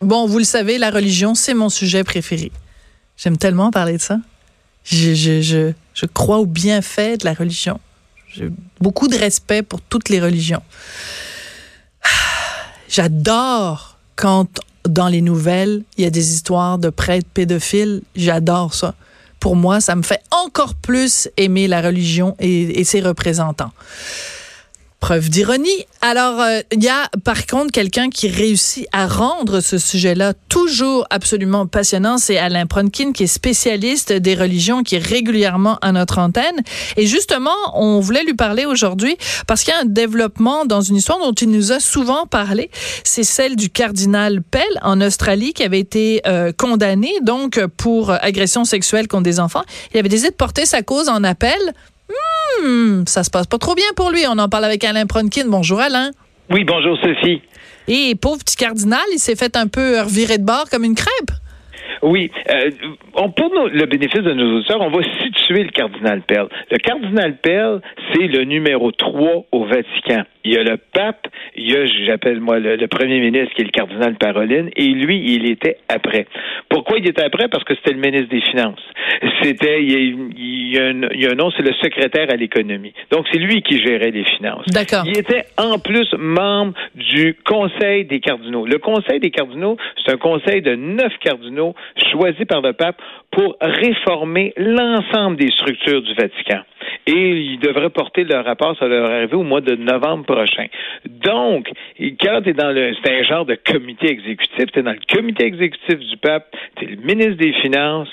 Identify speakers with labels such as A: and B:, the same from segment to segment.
A: Bon, vous le savez, la religion, c'est mon sujet préféré. J'aime tellement parler de ça. Je, je, je, je crois au bienfait de la religion. J'ai beaucoup de respect pour toutes les religions. J'adore quand dans les nouvelles, il y a des histoires de prêtres pédophiles. J'adore ça. Pour moi, ça me fait encore plus aimer la religion et, et ses représentants preuve d'ironie. Alors, euh, il y a par contre quelqu'un qui réussit à rendre ce sujet-là toujours absolument passionnant. C'est Alain Pronkin, qui est spécialiste des religions, qui est régulièrement à notre antenne. Et justement, on voulait lui parler aujourd'hui parce qu'il y a un développement dans une histoire dont il nous a souvent parlé. C'est celle du cardinal Pell en Australie qui avait été euh, condamné donc pour agression sexuelle contre des enfants. Il avait décidé de porter sa cause en appel Hmm, ça se passe pas trop bien pour lui. On en parle avec Alain Pronkin. Bonjour Alain.
B: Oui, bonjour Sophie.
A: Et pauvre petit cardinal, il s'est fait un peu revirer de bord comme une crêpe.
B: Oui. Euh, on, pour le bénéfice de nos auditeurs, on va situer le cardinal Pell. Le cardinal Pell, c'est le numéro 3 au Vatican. Il y a le pape, il y a, j'appelle moi, le, premier ministre qui est le cardinal Paroline, et lui, il était après. Pourquoi il était après? Parce que c'était le ministre des Finances. C'était, il y a, un, nom, c'est le secrétaire à l'économie. Donc, c'est lui qui gérait les finances.
A: D'accord.
B: Il était en plus membre du Conseil des cardinaux. Le Conseil des cardinaux, c'est un conseil de neuf cardinaux choisis par le pape pour réformer l'ensemble des structures du Vatican et ils devraient porter leur rapport, ça leur arriver au mois de novembre prochain. Donc, quand tu es dans le, c'est un genre de comité exécutif, tu es dans le comité exécutif du pape, tu es le ministre des Finances,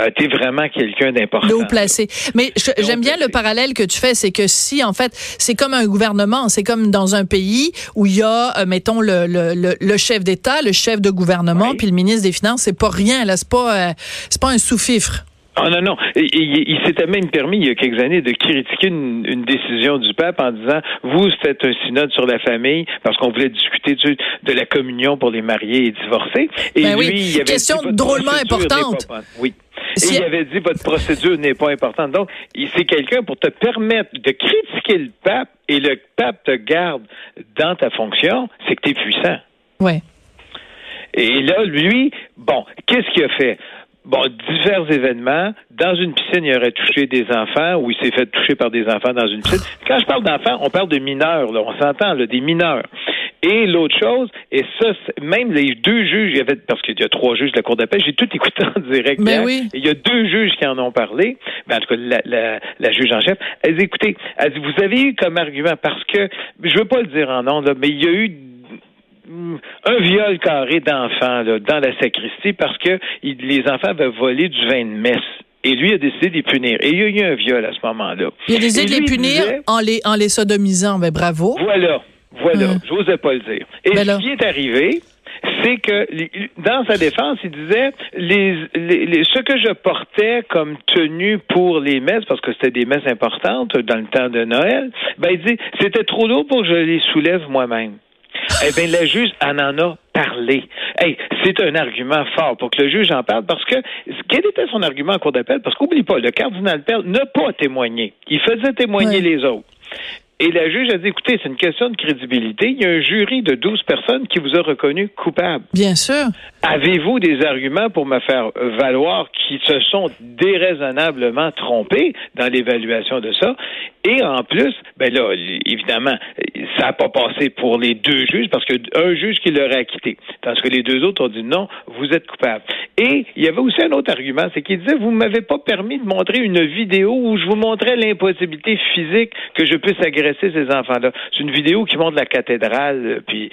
B: euh, tu es vraiment quelqu'un d'important.
A: Haut placé. Mais j'aime bien le parallèle que tu fais, c'est que si, en fait, c'est comme un gouvernement, c'est comme dans un pays où il y a, euh, mettons, le, le, le, chef d'État, le chef de gouvernement, puis le ministre des Finances, c'est pas rien, là, c'est pas, euh, c'est pas un sous-fifre.
B: Ah non, non. il, s'était même permis, il y a quelques années, de critiquer une, décision du pape en disant, vous, c'était un synode sur la famille, parce qu'on voulait discuter de la communion pour les mariés et divorcés.
A: Et ben lui, il avait question drôlement importante.
B: oui. Et il avait dit, votre procédure n'est pas importante. Donc, c'est quelqu'un pour te permettre de critiquer le pape et le pape te garde dans ta fonction, c'est que tu es puissant.
A: Oui.
B: Et là, lui, bon, qu'est-ce qu'il a fait? Bon, divers événements. Dans une piscine, il aurait touché des enfants ou il s'est fait toucher par des enfants dans une piscine. Quand je parle d'enfants, on parle de mineurs, là, on s'entend, là, des mineurs. Et l'autre chose, et ça, même les deux juges, il y avait, parce qu'il y a trois juges de la Cour d'appel, j'ai tout écouté en direct.
A: Mais ben oui.
B: il y a deux juges qui en ont parlé. Ben, en tout cas, la, la, la juge en chef. Elle dit, écoutez, elle dit, vous avez eu comme argument, parce que, je veux pas le dire en nom, là, mais il y a eu un viol carré d'enfants dans la sacristie parce que les enfants avaient volé du vin de messe. Et lui a décidé de les punir. Et il y a eu un viol à ce moment-là.
A: Il a décidé de les punir en, les, en les sodomisant. Ben, bravo.
B: Voilà. Voilà. Hum. Je n'osais pas le dire. Et ben ce qui est arrivé, c'est que dans sa défense, il disait les, les, ce que je portais comme tenue pour les messes, parce que c'était des messes importantes dans le temps de Noël, ben il dit c'était trop lourd pour que je les soulève moi-même. Eh bien, la juge en en a parlé. Hey, c'est un argument fort pour que le juge en parle parce que quel était son argument en cour d'appel? Parce qu'oublie pas, le cardinal Pell n'a pas témoigné. Il faisait témoigner les autres. Et la juge a dit, écoutez, c'est une question de crédibilité. Il y a un jury de 12 personnes qui vous a reconnu coupable.
A: Bien sûr.
B: Avez-vous des arguments pour me faire valoir qui se sont déraisonnablement trompés dans l'évaluation de ça? Et en plus, ben là, évidemment, ça n'a pas passé pour les deux juges parce qu'un juge qui l'aurait acquitté. Tandis que les deux autres ont dit non, vous êtes coupable. Et il y avait aussi un autre argument, c'est qu'il disait, vous ne m'avez pas permis de montrer une vidéo où je vous montrais l'impossibilité physique que je puisse agresser ces enfants-là. C'est une vidéo qui montre la cathédrale, euh, puis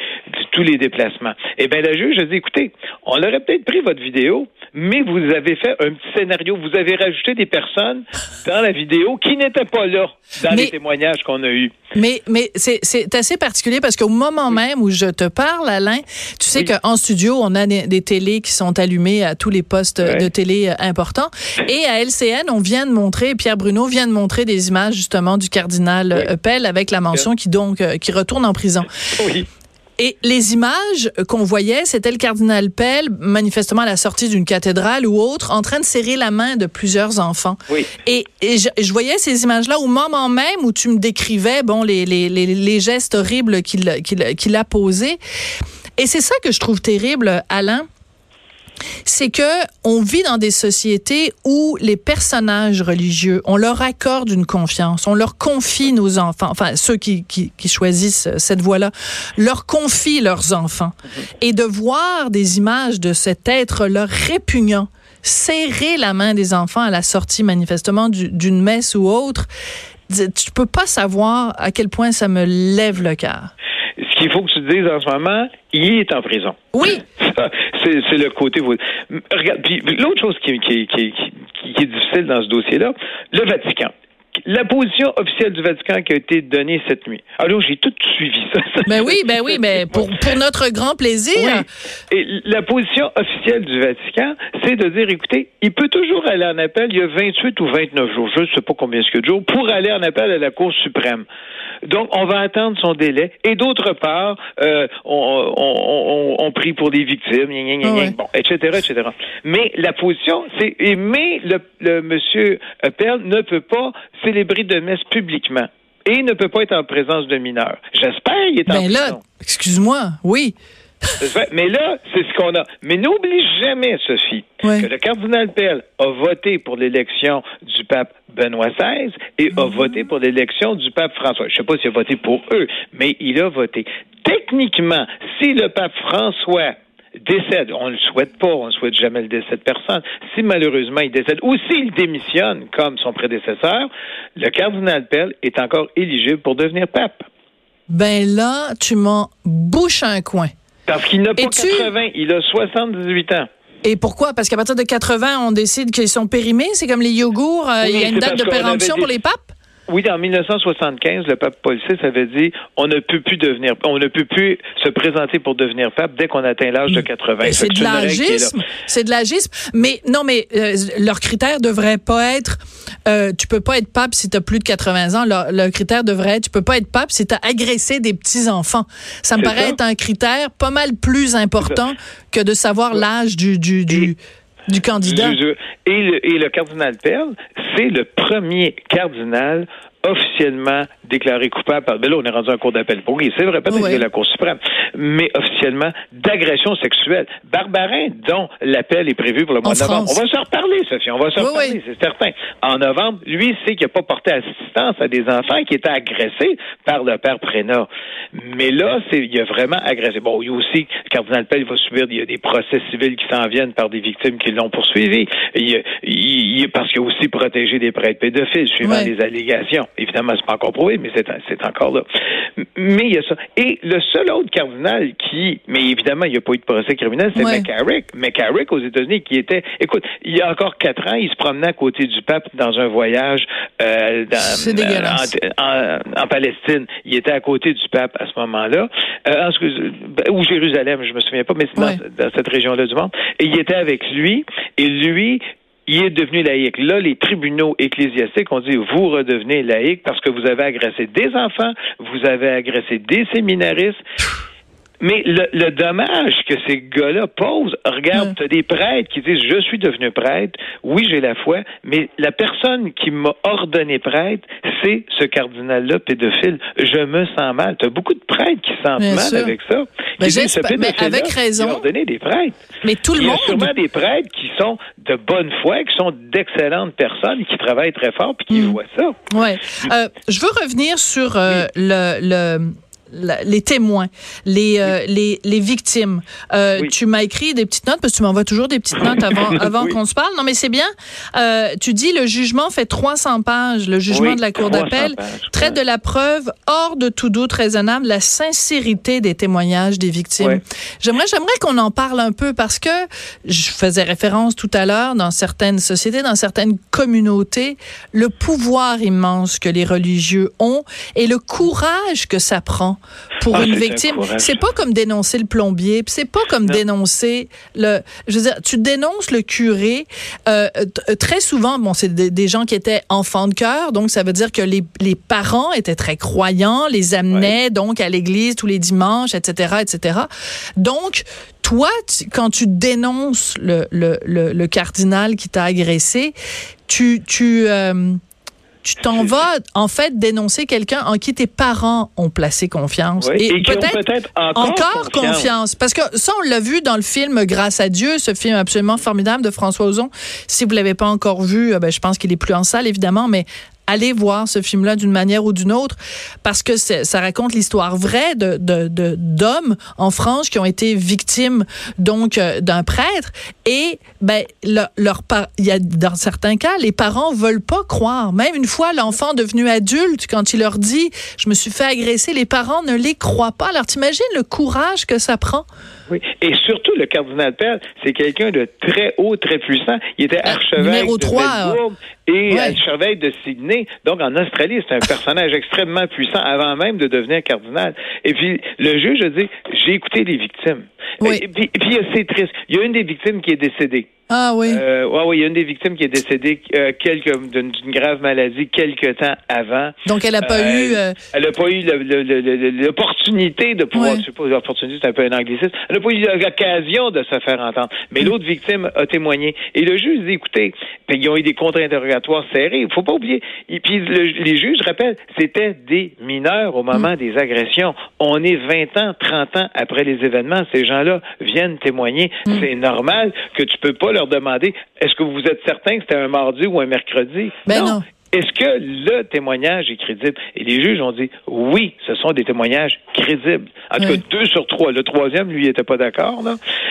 B: tous les déplacements. Eh bien, le juge a dit, écoutez, on aurait peut-être pris votre vidéo, mais vous avez fait un petit scénario. Vous avez rajouté des personnes dans la vidéo qui n'étaient pas là. Dans les témoignages qu'on a eus.
A: Mais, mais c'est assez particulier parce qu'au moment même où je te parle, Alain, tu sais qu'en studio, on a des, télés qui sont allumées à tous les postes de télé euh, importants. Et à LCN, on vient de montrer, Pierre Bruno vient de montrer des images justement du cardinal oui. Pell avec la mention qui donc euh, qui retourne en prison.
B: Oui.
A: Et les images qu'on voyait, c'était le cardinal Pell, manifestement à la sortie d'une cathédrale ou autre, en train de serrer la main de plusieurs enfants.
B: Oui.
A: Et, et je, je, voyais ces images-là au moment même où tu me décrivais, bon, les, les, les, les gestes horribles qu'il qu'il qu'il a posés. Et c'est ça que je trouve terrible, Alain c'est que on vit dans des sociétés où les personnages religieux, on leur accorde une confiance, on leur confie nos enfants, enfin ceux qui, qui, qui choisissent cette voie-là, leur confient leurs enfants. Et de voir des images de cet être-là répugnant, serrer la main des enfants à la sortie manifestement d'une messe ou autre, tu peux pas savoir à quel point ça me lève le cœur
B: qu'il faut que tu dises en ce moment, il est en prison.
A: Oui.
B: C'est le côté. Regarde, puis l'autre chose qui, qui, qui, qui, est difficile dans ce dossier-là, le Vatican la position officielle du Vatican qui a été donnée cette nuit. Alors, j'ai tout suivi ça.
A: Ben oui, ben oui, mais pour, pour notre grand plaisir.
B: Oui. Et la position officielle du Vatican, c'est de dire, écoutez, il peut toujours aller en appel, il y a 28 ou 29 jours, je ne sais pas combien de jours, pour aller en appel à la Cour suprême. Donc, on va attendre son délai. Et d'autre part, euh, on, on, on, prie pour des victimes, bon, etc., etc. Mais la position, c'est mais le, le monsieur Perle ne peut pas célébrer de messe publiquement et ne peut pas être en présence de mineurs. J'espère qu'il est en
A: ben
B: là,
A: excuse-moi, oui.
B: Mais là, c'est ce qu'on a. Mais n'oublie jamais, Sophie, que le cardinal Pell a voté pour l'élection du pape Benoît XVI et a voté pour l'élection du pape François. Je ne sais pas s'il a voté pour eux, mais il a voté. Techniquement, si le pape François décède, on ne le souhaite pas, on ne souhaite jamais le décès de personne, si malheureusement il décède ou s'il démissionne comme son prédécesseur, le cardinal Pell est encore éligible pour devenir pape.
A: Ben là, tu m'en bouches un coin.
B: Parce qu'il n'a pas 80, il a 78 ans.
A: Et pourquoi? Parce qu'à partir de 80, on décide qu'ils sont périmés. C'est comme les yogourts. Euh, oui, il y a une date de péremption pour les papes?
B: Oui, en 1975, le pape Paul VI avait dit on ne peut plus devenir, on ne peut plus se présenter pour devenir pape dès qu'on atteint l'âge de 80.
A: C'est de l'agisme, c'est de l'agisme. Mais non, mais euh, leur critère devrait pas être euh, tu peux pas être pape si tu as plus de 80 ans. Le, le, critère devrait être tu peux pas être pape si tu as agressé des petits enfants. Ça me paraît
B: ça.
A: être un critère pas mal plus important que de savoir l'âge du du, du du candidat.
B: Et le, et le cardinal Pell, c'est le premier cardinal officiellement déclaré coupable par. Ben là, on est rendu en cours d'appel pour lui. C'est vrai, peut-être oui. de la Cour suprême, mais officiellement d'agression sexuelle. Barbarin, dont l'appel est prévu pour le mois de novembre. On va se reparler, Sophie. On va se
A: oui,
B: reparler,
A: oui.
B: c'est certain. En novembre, lui, c'est qu'il n'a pas porté assistance à des enfants qui étaient agressés par le père Prénat. Mais là, c'est, il a vraiment agressé. Bon, il y a aussi, le cardinal Pell va subir, il y a des procès civils qui s'en viennent par des victimes qui l'ont poursuivi. Il, il, il, parce qu'il a aussi protégé des prêtres pédophiles, suivant les allégations. Évidemment, c'est pas encore prouvé, mais c'est, c'est encore là. Mais il y a ça. Et le seul autre cardinal qui, mais évidemment, il n'y a pas eu de procès criminel, c'est
A: Ouais.
B: McCarrick. McCarrick aux États-Unis, qui était, écoute, il y a encore quatre ans, il se promenait à côté du pape dans un voyage euh, dans,
A: dégueulasse.
B: en, en, en Palestine. Il était à côté du pape à ce moment-là, euh, en- excuse- ou Jérusalem, je me souviens pas, mais c'est
A: Ouais.
B: dans, dans cette région-là du monde. Et il était avec lui, et lui, il est devenu laïque. Là, les tribunaux ecclésiastiques ont dit vous redevenez laïque parce que vous avez agressé des enfants, vous avez agressé des séminaristes. Mais le, le dommage que ces gars-là posent, regarde,
A: Mm.
B: tu as des prêtres qui disent je suis devenu prêtre, oui j'ai la foi, mais la personne qui m'a ordonné prêtre, c'est ce cardinal-là pédophile. Je me sens mal. Tu as beaucoup de prêtres qui se sentent
A: Bien
B: mal
A: sûr.
B: avec ça.
A: Ben,
B: Qui disent,
A: j'espère-
B: ce
A: mais avec raison.
B: Il a ordonné des prêtres.
A: Mais tout le
B: Il y a
A: monde.
B: sûrement des prêtres qui sont de bonne foi, qui sont d'excellentes personnes, qui travaillent très fort, puis qui
A: Mm.
B: voient ça.
A: Ouais. Euh, je veux revenir sur euh, le, le les témoins, les, euh, les, les victimes. Euh, Tu m'as écrit des petites notes parce que tu m'envoies toujours des petites notes avant, avant qu'on se parle. Non, mais c'est bien. Euh, tu dis le jugement fait 300 pages, le jugement de la Cour d'appel traite de la preuve hors de tout doute raisonnable la sincérité des témoignages des victimes. J'aimerais, j'aimerais qu'on en parle un peu parce que je faisais référence tout à l'heure dans certaines sociétés, dans certaines communautés, le pouvoir immense que les religieux ont et le courage que ça prend pour ah, une victime. C'est pas comme dénoncer le plombier, c'est pas comme dénoncer le. Je veux dire, tu dénonces le curé. Euh, très souvent, bon, c'est des, gens qui étaient enfants de cœur, donc ça veut dire que les, les parents étaient très croyants, les amenaient donc à l'église tous les dimanches, etc., etc. Donc, toi, quand tu dénonces le, le, le, cardinal qui t'a agressé, tu, tu euh, tu t'en vas en fait dénoncer quelqu'un en qui tes parents ont placé confiance
B: et, peut-être encore,
A: confiance. parce que ça on l'a vu dans le film Grâce à Dieu ce film absolument formidable de François Ozon si vous l'avez pas encore vu euh, ben, je pense qu'il est plus en salle évidemment mais allez voir ce film-là d'une manière ou d'une autre parce que ça raconte l'histoire vraie de d'hommes en France qui ont été victimes donc euh, d'un prêtre. Et ben leur, leur il y a dans certains cas les parents veulent pas croire. Même une fois l'enfant devenu adulte quand il leur dit je me suis fait agresser les parents ne les croient pas. Alors t'imagines le courage que ça prend?
B: Oui. Et surtout, le cardinal Pell, c'est quelqu'un de très haut, très puissant. Il était euh, archevêque de 3, et archevêque de Sydney. Donc, en Australie, c'est un personnage extrêmement puissant avant même de devenir cardinal. Et puis, le juge a dit, j'ai écouté les victimes. Et, puis, puis c'est triste. Il y a une des victimes qui est décédée.
A: Ah oui.
B: Euh, ouais, oui, il y a une des victimes qui est décédée euh, d'une grave maladie quelques temps avant.
A: Donc elle n'a pas euh, eu. Euh,
B: elle n'a pas eu l'opportunité de pouvoir. Je sais pas, l'opportunité c'est un peu un anglicisme. Elle n'a pas eu l'occasion de se faire entendre. Mais l'autre victime a témoigné. Et le juge dit écoutez, ils ont eu des contre-interrogatoires serrés. Il faut pas oublier. Et puis les juges, je rappelle, c'était des mineurs au moment mm. des agressions. On est 20 ans, 30 ans après les événements. Ces gens-là viennent témoigner. Mm. C'est normal que tu peux pas leur demander est-ce que vous êtes certain que c'était un mardi ou un mercredi?
A: Ben non.
B: Est-ce que le témoignage est crédible? Et les juges ont dit oui, ce sont des témoignages crédibles. En tout cas, deux sur trois. Le troisième, lui, n'était pas d'accord.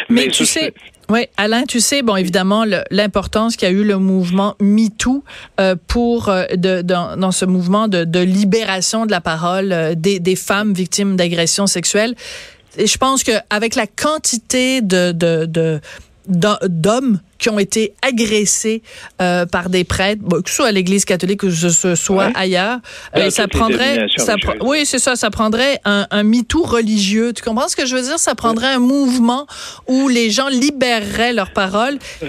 A: Mais, tu sais, oui, Alain, tu sais, bon, évidemment, l'importance qu'a eu le mouvement MeToo euh, pour euh, de, dans, ce mouvement de, libération de la parole euh, des, des femmes victimes d'agressions sexuelles. Et je pense qu'avec la quantité de, de, de d'hommes qui ont été agressés euh, par des prêtres, que ce soit à l'Église catholique ou que ce soit ailleurs. Euh, ça prendrait, ça oui, c'est ça, ça prendrait un, un MeToo religieux. Tu comprends ce que je veux dire? Ça prendrait un mouvement où les gens libéreraient leurs paroles, mais